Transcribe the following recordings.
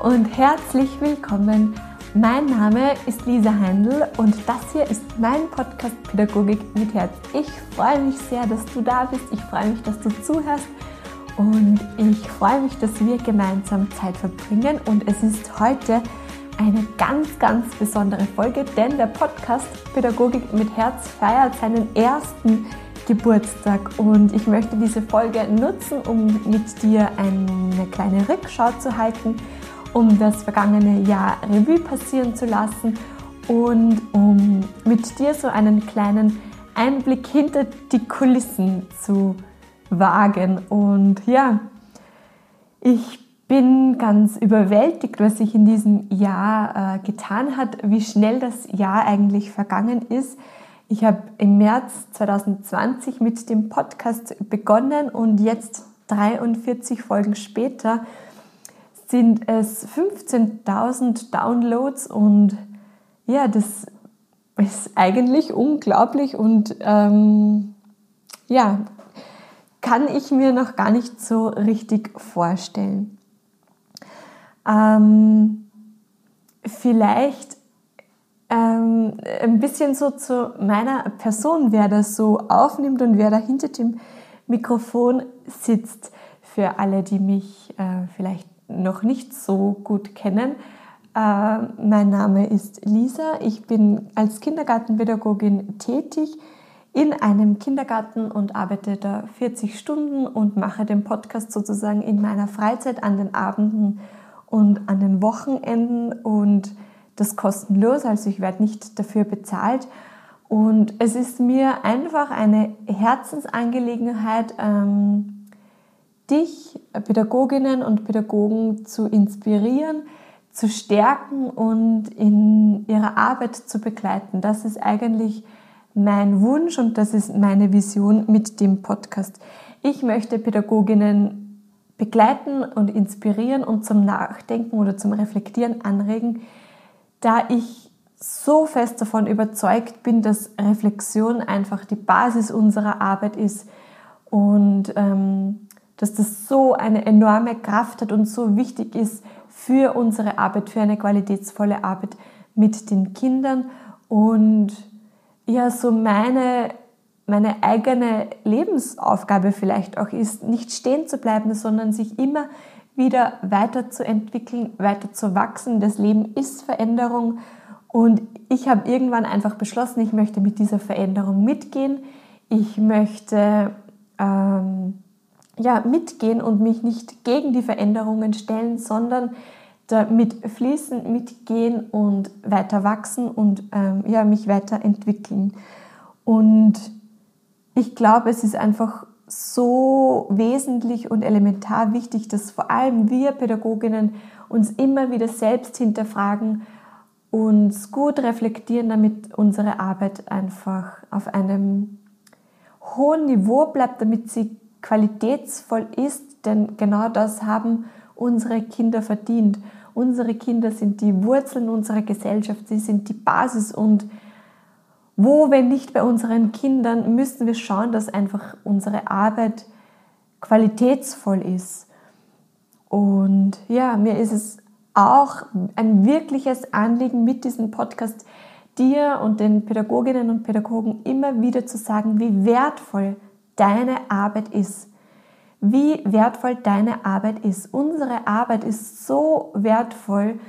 und herzlich willkommen. Mein Name ist Lisa Heindl und das hier ist mein Podcast Pädagogik mit Herz. Ich freue mich sehr, dass du da bist. Ich freue mich, dass du zuhörst und ich freue mich, dass wir gemeinsam Zeit verbringen. Und es ist heute eine ganz, ganz besondere Folge, denn der Podcast Pädagogik mit Herz feiert seinen ersten Geburtstag und ich möchte diese Folge nutzen, um mit dir eine kleine Rückschau zu halten um das vergangene Jahr Revue passieren zu lassen und um mit dir so einen kleinen Einblick hinter die Kulissen zu wagen. Und ja, ich bin ganz überwältigt, was sich in diesem Jahr äh, getan hat, wie schnell das Jahr eigentlich vergangen ist. Ich habe im März 2020 mit dem Podcast begonnen und jetzt 43 Folgen später sind es 15.000 Downloads und ja, das ist eigentlich unglaublich und ähm, ja, kann ich mir noch gar nicht so richtig vorstellen. Ähm, vielleicht ähm, ein bisschen so zu meiner Person, wer das so aufnimmt und wer da hinter dem Mikrofon sitzt, für alle, die mich äh, vielleicht noch nicht so gut kennen. Äh, mein Name ist Lisa. Ich bin als Kindergartenpädagogin tätig in einem Kindergarten und arbeite da 40 Stunden und mache den Podcast sozusagen in meiner Freizeit an den Abenden und an den Wochenenden und das kostenlos, also ich werde nicht dafür bezahlt. Und es ist mir einfach eine Herzensangelegenheit, ähm, dich, Pädagoginnen und Pädagogen zu inspirieren, zu stärken und in ihrer Arbeit zu begleiten. Das ist eigentlich mein Wunsch und das ist meine Vision mit dem Podcast. Ich möchte Pädagoginnen begleiten und inspirieren und zum Nachdenken oder zum Reflektieren anregen, da ich so fest davon überzeugt bin, dass Reflexion einfach die Basis unserer Arbeit ist und ähm, dass das so eine enorme Kraft hat und so wichtig ist für unsere Arbeit, für eine qualitätsvolle Arbeit mit den Kindern und ja, so meine, meine eigene Lebensaufgabe vielleicht auch ist, nicht stehen zu bleiben, sondern sich immer wieder weiterzuentwickeln, weiter zu wachsen. Das Leben ist Veränderung und ich habe irgendwann einfach beschlossen, ich möchte mit dieser Veränderung mitgehen. Ich möchte ähm, ja, mitgehen und mich nicht gegen die Veränderungen stellen, sondern damit fließen, mitgehen und weiter wachsen und ähm, ja, mich weiterentwickeln. Und ich glaube, es ist einfach so wesentlich und elementar wichtig, dass vor allem wir Pädagoginnen uns immer wieder selbst hinterfragen, uns gut reflektieren, damit unsere Arbeit einfach auf einem hohen Niveau bleibt, damit sie qualitätsvoll ist, denn genau das haben unsere Kinder verdient. Unsere Kinder sind die Wurzeln unserer Gesellschaft, sie sind die Basis und wo, wenn nicht bei unseren Kindern, müssen wir schauen, dass einfach unsere Arbeit qualitätsvoll ist. Und ja, mir ist es auch ein wirkliches Anliegen mit diesem Podcast, dir und den Pädagoginnen und Pädagogen immer wieder zu sagen, wie wertvoll deine Arbeit ist. Wie wertvoll deine Arbeit ist. Unsere Arbeit ist so wertvoll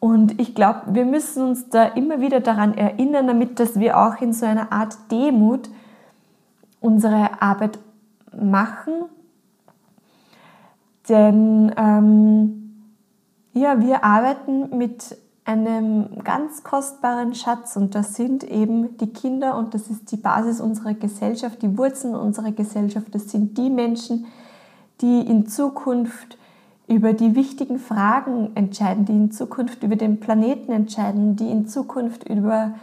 und ich glaube, wir müssen uns da immer wieder daran erinnern, damit dass wir auch in so einer Art Demut unsere Arbeit machen. Denn ähm, ja, wir arbeiten mit einem ganz kostbaren Schatz und das sind eben die Kinder und das ist die Basis unserer Gesellschaft, die Wurzeln unserer Gesellschaft. Das sind die Menschen, die in Zukunft über die wichtigen Fragen entscheiden, die in Zukunft über den Planeten entscheiden, die in Zukunft über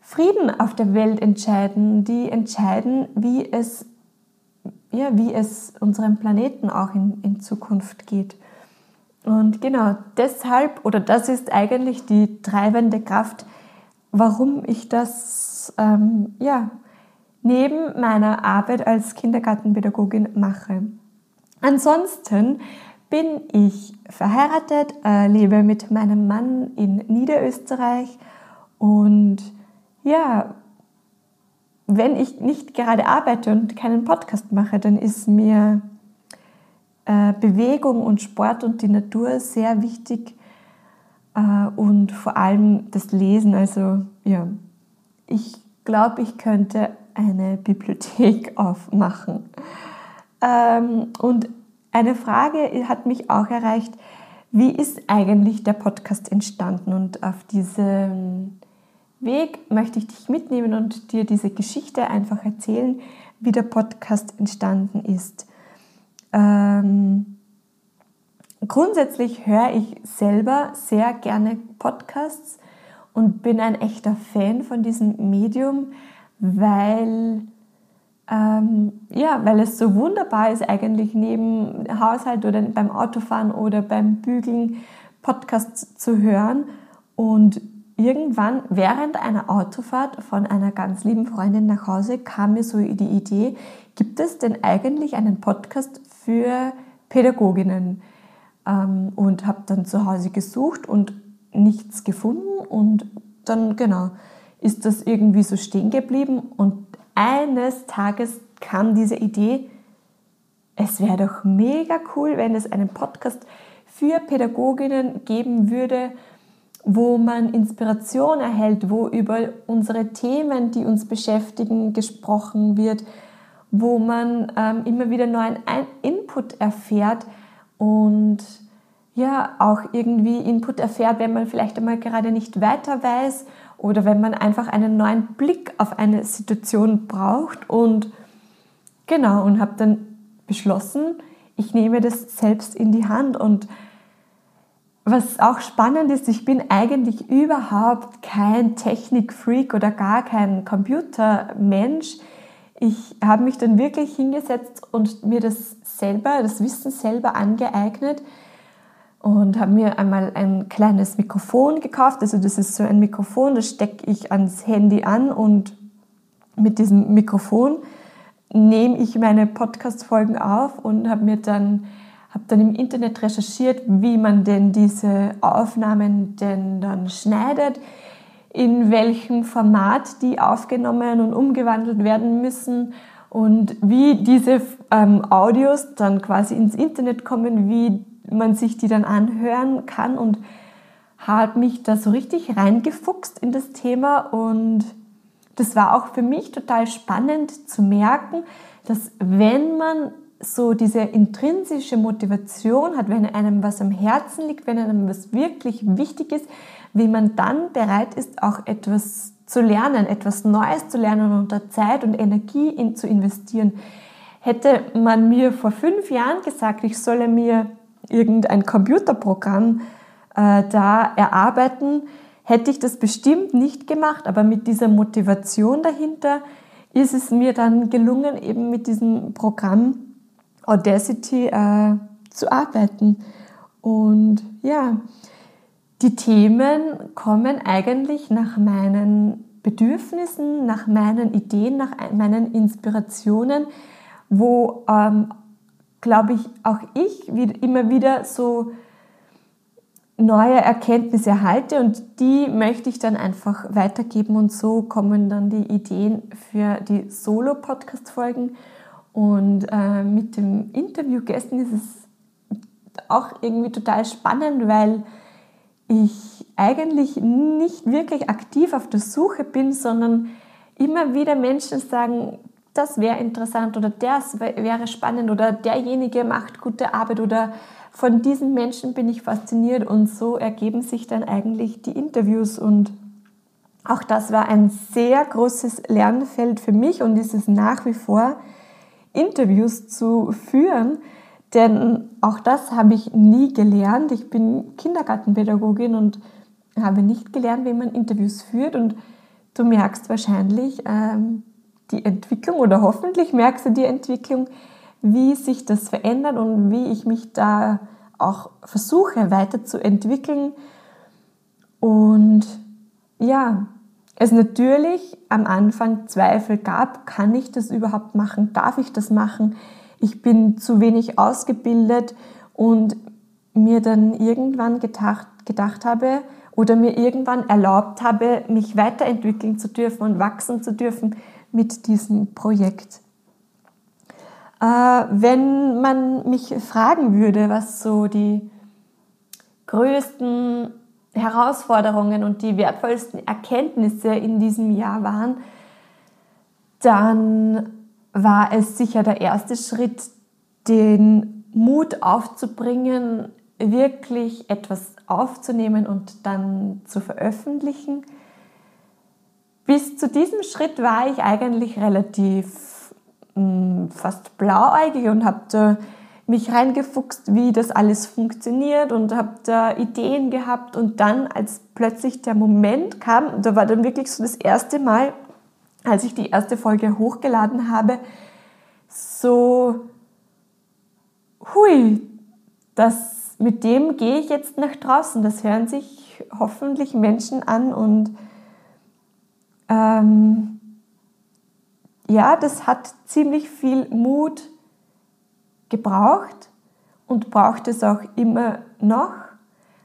Frieden auf der Welt entscheiden, die entscheiden, wie es, ja, wie es unserem Planeten auch in, in Zukunft geht. Und genau deshalb, oder das ist eigentlich die treibende Kraft, warum ich das ähm, ja, neben meiner Arbeit als Kindergartenpädagogin mache. Ansonsten bin ich verheiratet, äh, lebe mit meinem Mann in Niederösterreich und ja, wenn ich nicht gerade arbeite und keinen Podcast mache, dann ist mir Bewegung und Sport und die Natur sehr wichtig äh, und vor allem das Lesen. Also ja, ich glaube, ich könnte eine Bibliothek aufmachen. Ähm, und eine Frage hat mich auch erreicht, wie ist eigentlich der Podcast entstanden? Und auf diesem Weg möchte ich dich mitnehmen und dir diese Geschichte einfach erzählen, wie der Podcast entstanden ist. Ähm, grundsätzlich höre ich selber sehr gerne Podcasts und bin ein echter Fan von diesem Medium, weil, ähm, ja, weil es so wunderbar ist, eigentlich neben Haushalt oder beim Autofahren oder beim Bügeln Podcasts zu hören. Und irgendwann während einer Autofahrt von einer ganz lieben Freundin nach Hause kam mir so die Idee, gibt es denn eigentlich einen Podcast für Pädagoginnen? Ähm, und habe dann zu Hause gesucht und nichts gefunden und dann genau ist das irgendwie so stehen geblieben und eines Tages kam diese Idee, es wäre doch mega cool, wenn es einen Podcast für Pädagoginnen geben würde, wo man Inspiration erhält, wo über unsere Themen, die uns beschäftigen, gesprochen wird, wo man ähm, immer wieder neuen Input erfährt und ja auch irgendwie Input erfährt, wenn man vielleicht einmal gerade nicht weiter weiß oder wenn man einfach einen neuen Blick auf eine Situation braucht und genau und habe dann beschlossen, ich nehme das selbst in die Hand und was auch spannend ist, ich bin eigentlich überhaupt kein Technikfreak oder gar kein Computermensch. Ich habe mich dann wirklich hingesetzt und mir das selber, das Wissen selber angeeignet und habe mir einmal ein kleines Mikrofon gekauft. Also das ist so ein Mikrofon, das stecke ich ans Handy an und mit diesem Mikrofon nehme ich meine Podcast-Folgen auf und habe mir dann habe dann im Internet recherchiert, wie man denn diese Aufnahmen denn dann schneidet, in welchem Format die aufgenommen und umgewandelt werden müssen und wie diese ähm, Audios dann quasi ins Internet kommen, wie man sich die dann anhören kann und habe mich da so richtig reingefuchst in das Thema und das war auch für mich total spannend zu merken, dass wenn man so diese intrinsische Motivation hat, wenn einem was am Herzen liegt, wenn einem was wirklich wichtig ist, wie man dann bereit ist, auch etwas zu lernen, etwas Neues zu lernen und da Zeit und Energie in, zu investieren. Hätte man mir vor fünf Jahren gesagt, ich solle mir irgendein Computerprogramm äh, da erarbeiten, hätte ich das bestimmt nicht gemacht, aber mit dieser Motivation dahinter ist es mir dann gelungen, eben mit diesem Programm Audacity äh, zu arbeiten. Und ja, die Themen kommen eigentlich nach meinen Bedürfnissen, nach meinen Ideen, nach meinen Inspirationen, wo, ähm, glaube ich, auch ich immer wieder so neue Erkenntnisse erhalte und die möchte ich dann einfach weitergeben und so kommen dann die Ideen für die Solo-Podcast-Folgen und äh, mit dem Interview gestern ist es auch irgendwie total spannend, weil ich eigentlich nicht wirklich aktiv auf der Suche bin, sondern immer wieder Menschen sagen, das wäre interessant oder das wäre spannend oder derjenige macht gute Arbeit oder von diesen Menschen bin ich fasziniert und so ergeben sich dann eigentlich die Interviews und auch das war ein sehr großes Lernfeld für mich und ist es nach wie vor. Interviews zu führen, denn auch das habe ich nie gelernt. Ich bin Kindergartenpädagogin und habe nicht gelernt, wie man Interviews führt und du merkst wahrscheinlich ähm, die Entwicklung oder hoffentlich merkst du die Entwicklung, wie sich das verändert und wie ich mich da auch versuche weiterzuentwickeln. Und ja, es natürlich am Anfang Zweifel gab, kann ich das überhaupt machen, darf ich das machen, ich bin zu wenig ausgebildet und mir dann irgendwann gedacht, gedacht habe oder mir irgendwann erlaubt habe, mich weiterentwickeln zu dürfen und wachsen zu dürfen mit diesem Projekt. Äh, wenn man mich fragen würde, was so die größten Herausforderungen und die wertvollsten Erkenntnisse in diesem Jahr waren, dann war es sicher der erste Schritt, den Mut aufzubringen, wirklich etwas aufzunehmen und dann zu veröffentlichen. Bis zu diesem Schritt war ich eigentlich relativ mh, hm, fast blauäugig und habe mich reingefuchst, wie das alles funktioniert und habe da Ideen gehabt und dann, als plötzlich der Moment kam, da war dann wirklich so das erste Mal, als ich die erste Folge hochgeladen habe, so, hui, das, mit dem gehe ich jetzt nach draußen. Das hören sich hoffentlich Menschen an und ähm, ja, das hat ziemlich viel Mut gebraucht und braucht es auch immer noch.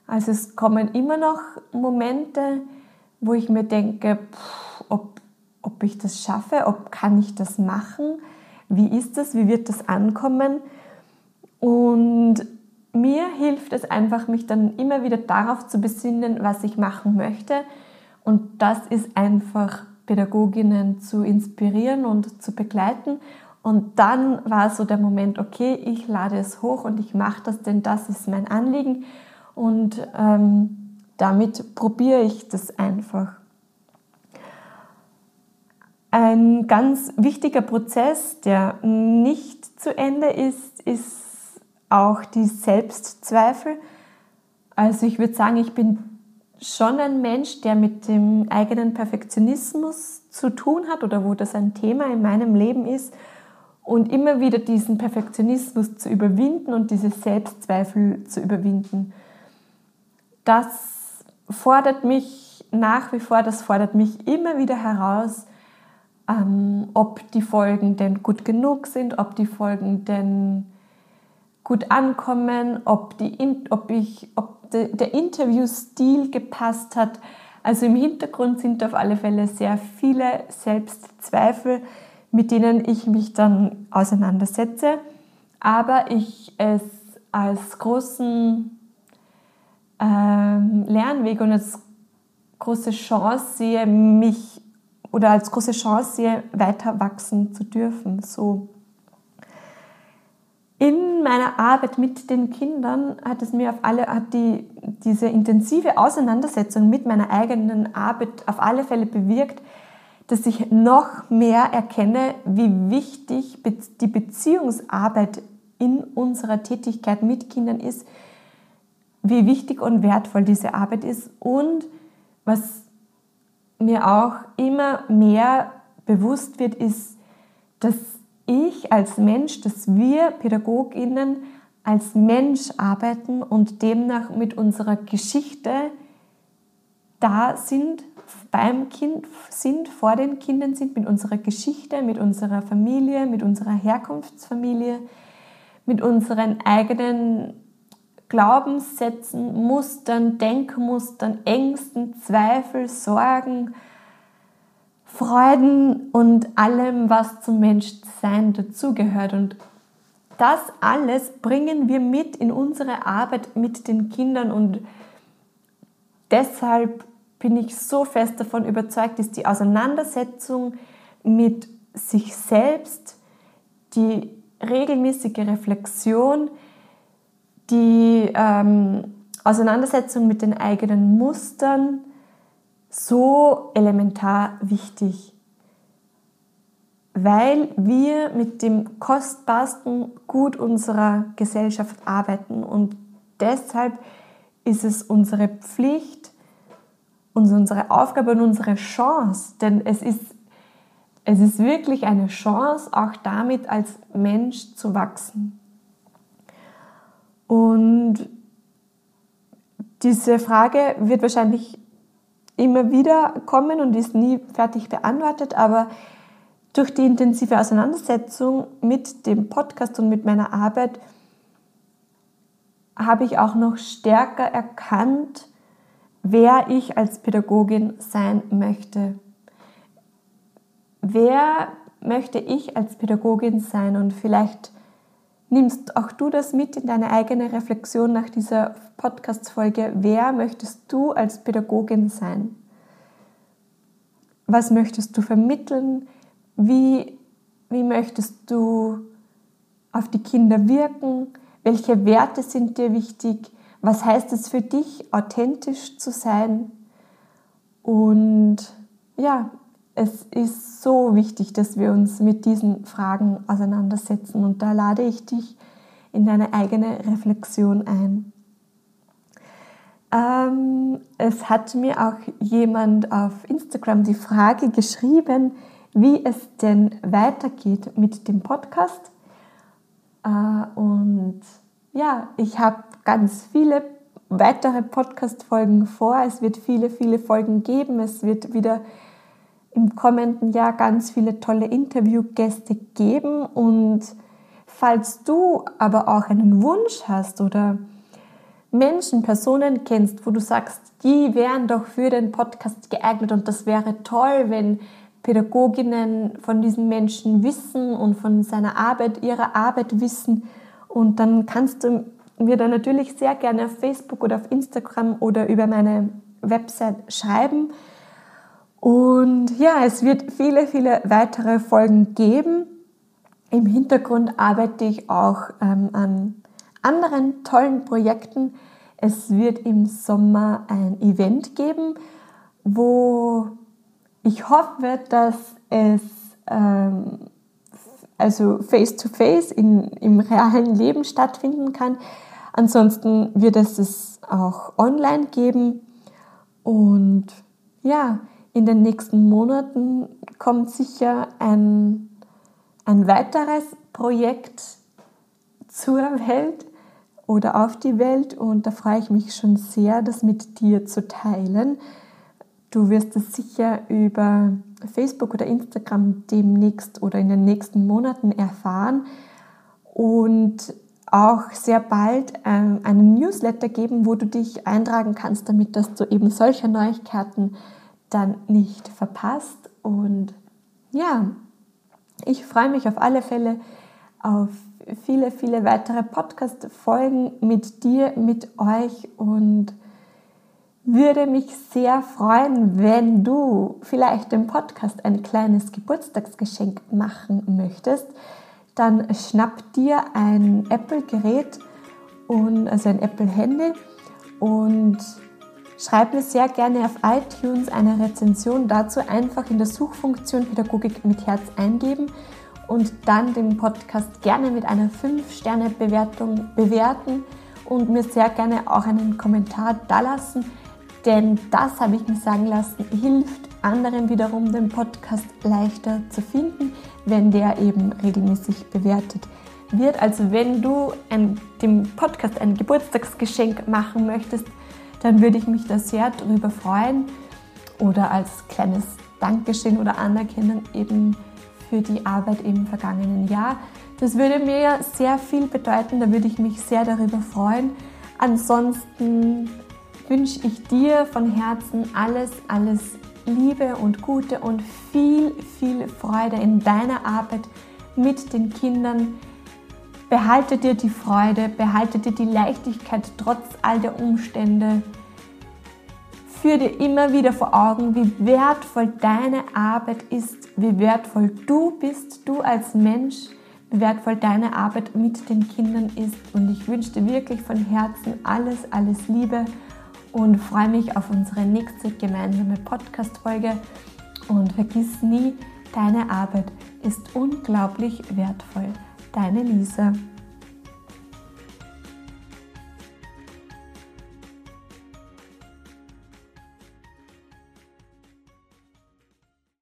Also es kommen immer noch Momente, wo ich mir denke, pff, ob, ob ich das schaffe, ob kann ich das machen, wie ist das, wie wird das ankommen. Und mir hilft es einfach, mich dann immer wieder darauf zu besinnen, was ich machen möchte. Und das ist einfach Pädagoginnen zu inspirieren und zu begleiten und dann war so der Moment, okay, ich lade es hoch und ich mache das, denn das ist mein Anliegen. Und ähm, damit probiere ich das einfach. Ein ganz wichtiger Prozess, der nicht zu Ende ist, ist auch die Selbstzweifel. Also ich würde sagen, ich bin schon ein Mensch, der mit dem eigenen Perfektionismus zu tun hat oder wo das ein Thema in meinem Leben ist und immer wieder diesen Perfektionismus zu überwinden und diese Selbstzweifel zu überwinden. Das fordert mich nach wie vor, das fordert mich immer wieder heraus, ähm, ob die Folgen denn gut genug sind, ob die Folgen denn gut ankommen, ob, die, ob, ich, ob de, der Interviewstil gepasst hat. Also im Hintergrund sind auf alle Fälle sehr viele Selbstzweifel, mit denen ich mich dann auseinandersetze, aber ich es als großen ähm, Lernweg und als große Chance sehe, mich oder als große Chance sehe, weiter wachsen zu dürfen. So. In meiner Arbeit mit den Kindern hat es mir auf alle, hat die, diese intensive Auseinandersetzung mit meiner eigenen Arbeit auf alle Fälle bewirkt, dass ich noch mehr erkenne, wie wichtig die Beziehungsarbeit in unserer Tätigkeit mit Kindern ist, wie wichtig und wertvoll diese Arbeit ist und was mir auch immer mehr bewusst wird, ist, dass ich als Mensch, dass wir Pädagoginnen als Mensch arbeiten und demnach mit unserer Geschichte da sind beim Kind sind, vor den Kindern sind, mit unserer Geschichte, mit unserer Familie, mit unserer Herkunftsfamilie, mit unseren eigenen Glaubenssätzen, Mustern, Denkmustern, Ängsten, Zweifel, Sorgen, Freuden und allem, was zum Menschsein dazugehört. Und das alles bringen wir mit in unsere Arbeit mit den Kindern und deshalb bin ich so fest davon überzeugt, ist die Auseinandersetzung mit sich selbst, die regelmäßige Reflexion, die ähm, Auseinandersetzung mit den eigenen Mustern so elementar wichtig, weil wir mit dem kostbarsten Gut unserer Gesellschaft arbeiten und deshalb ist es unsere Pflicht, unsere Aufgabe und unsere Chance, denn es ist, es ist wirklich eine Chance, auch damit als Mensch zu wachsen. Und diese Frage wird wahrscheinlich immer wieder kommen und ist nie fertig beantwortet, aber durch die intensive Auseinandersetzung mit dem Podcast und mit meiner Arbeit habe ich auch noch stärker erkannt, wer ich als Pädagogin sein möchte. Wer möchte ich als Pädagogin sein? Und vielleicht nimmst auch du das mit in deine eigene Reflexion nach dieser Podcast-Folge. Wer möchtest du als Pädagogin sein? Was möchtest du vermitteln? Wie, wie möchtest du auf die Kinder wirken? Welche Werte sind dir wichtig? Was heißt es für dich, authentisch zu sein? Und ja, es ist so wichtig, dass wir uns mit diesen Fragen auseinandersetzen und da lade ich dich in deine eigene Reflexion ein. Ähm, es hat mir auch jemand auf Instagram die Frage geschrieben, wie es denn weitergeht mit dem Podcast. Äh, und ja, ich habe ganz viele weitere Podcast-Folgen vor. Es wird viele, viele Folgen geben. Es wird wieder im kommenden Jahr ganz viele tolle Interviewgäste geben. Und falls du aber auch einen Wunsch hast oder Menschen, Personen kennst, wo du sagst, die wären doch für den Podcast geeignet und das wäre toll, wenn Pädagoginnen von diesen Menschen wissen und von seiner Arbeit, ihrer Arbeit wissen. Und dann kannst du mir da natürlich sehr gerne auf Facebook oder auf Instagram oder über meine Website schreiben. Und ja, es wird viele, viele weitere Folgen geben. Im Hintergrund arbeite ich auch ähm, an anderen tollen Projekten. Es wird im Sommer ein Event geben, wo ich hoffe, dass es ähm, also face-to-face -face im realen Leben stattfinden kann. Ansonsten wird es es auch online geben. Und ja, in den nächsten Monaten kommt sicher ein, ein weiteres Projekt zur Welt oder auf die Welt und da freue ich mich schon sehr, das mit dir zu teilen. Du wirst es sicher über Facebook oder Instagram demnächst oder in den nächsten Monaten erfahren und auch sehr bald ähm, einen Newsletter geben, wo du dich eintragen kannst, damit dass du eben solche Neuigkeiten dann nicht verpasst. Und ja, ich freue mich auf alle Fälle auf viele, viele weitere Podcast-Folgen mit dir, mit euch und würde mich sehr freuen, wenn du vielleicht dem Podcast ein kleines Geburtstagsgeschenk machen möchtest dann schnapp dir ein Apple-Gerät und also ein Apple-Handy und schreib mir sehr gerne auf iTunes eine Rezension dazu. Einfach in der Suchfunktion Pädagogik mit Herz eingeben und dann den Podcast gerne mit einer 5-Sterne-Bewertung bewerten und mir sehr gerne auch einen Kommentar dalassen, denn das habe ich mir sagen lassen, hilft anderen wiederum den Podcast leichter zu finden, wenn der eben regelmäßig bewertet wird. Also wenn du ein, dem Podcast ein Geburtstagsgeschenk machen möchtest, dann würde ich mich da sehr darüber freuen oder als kleines Dankeschön oder Anerkennung eben für die Arbeit im vergangenen Jahr. Das würde mir sehr viel bedeuten, da würde ich mich sehr darüber freuen. Ansonsten wünsche ich dir von Herzen alles, alles Liebe und Gute und viel, viel Freude in deiner Arbeit mit den Kindern. Behalte dir die Freude, behalte dir die Leichtigkeit trotz all der Umstände. Führ dir immer wieder vor Augen, wie wertvoll deine Arbeit ist, wie wertvoll du bist, du als Mensch, wie wertvoll deine Arbeit mit den Kindern ist. Und ich wünsche dir wirklich von Herzen alles, alles Liebe und freue mich auf unsere nächste gemeinsame Podcast-Folge. Und vergiss nie, deine Arbeit ist unglaublich wertvoll. Deine Lisa.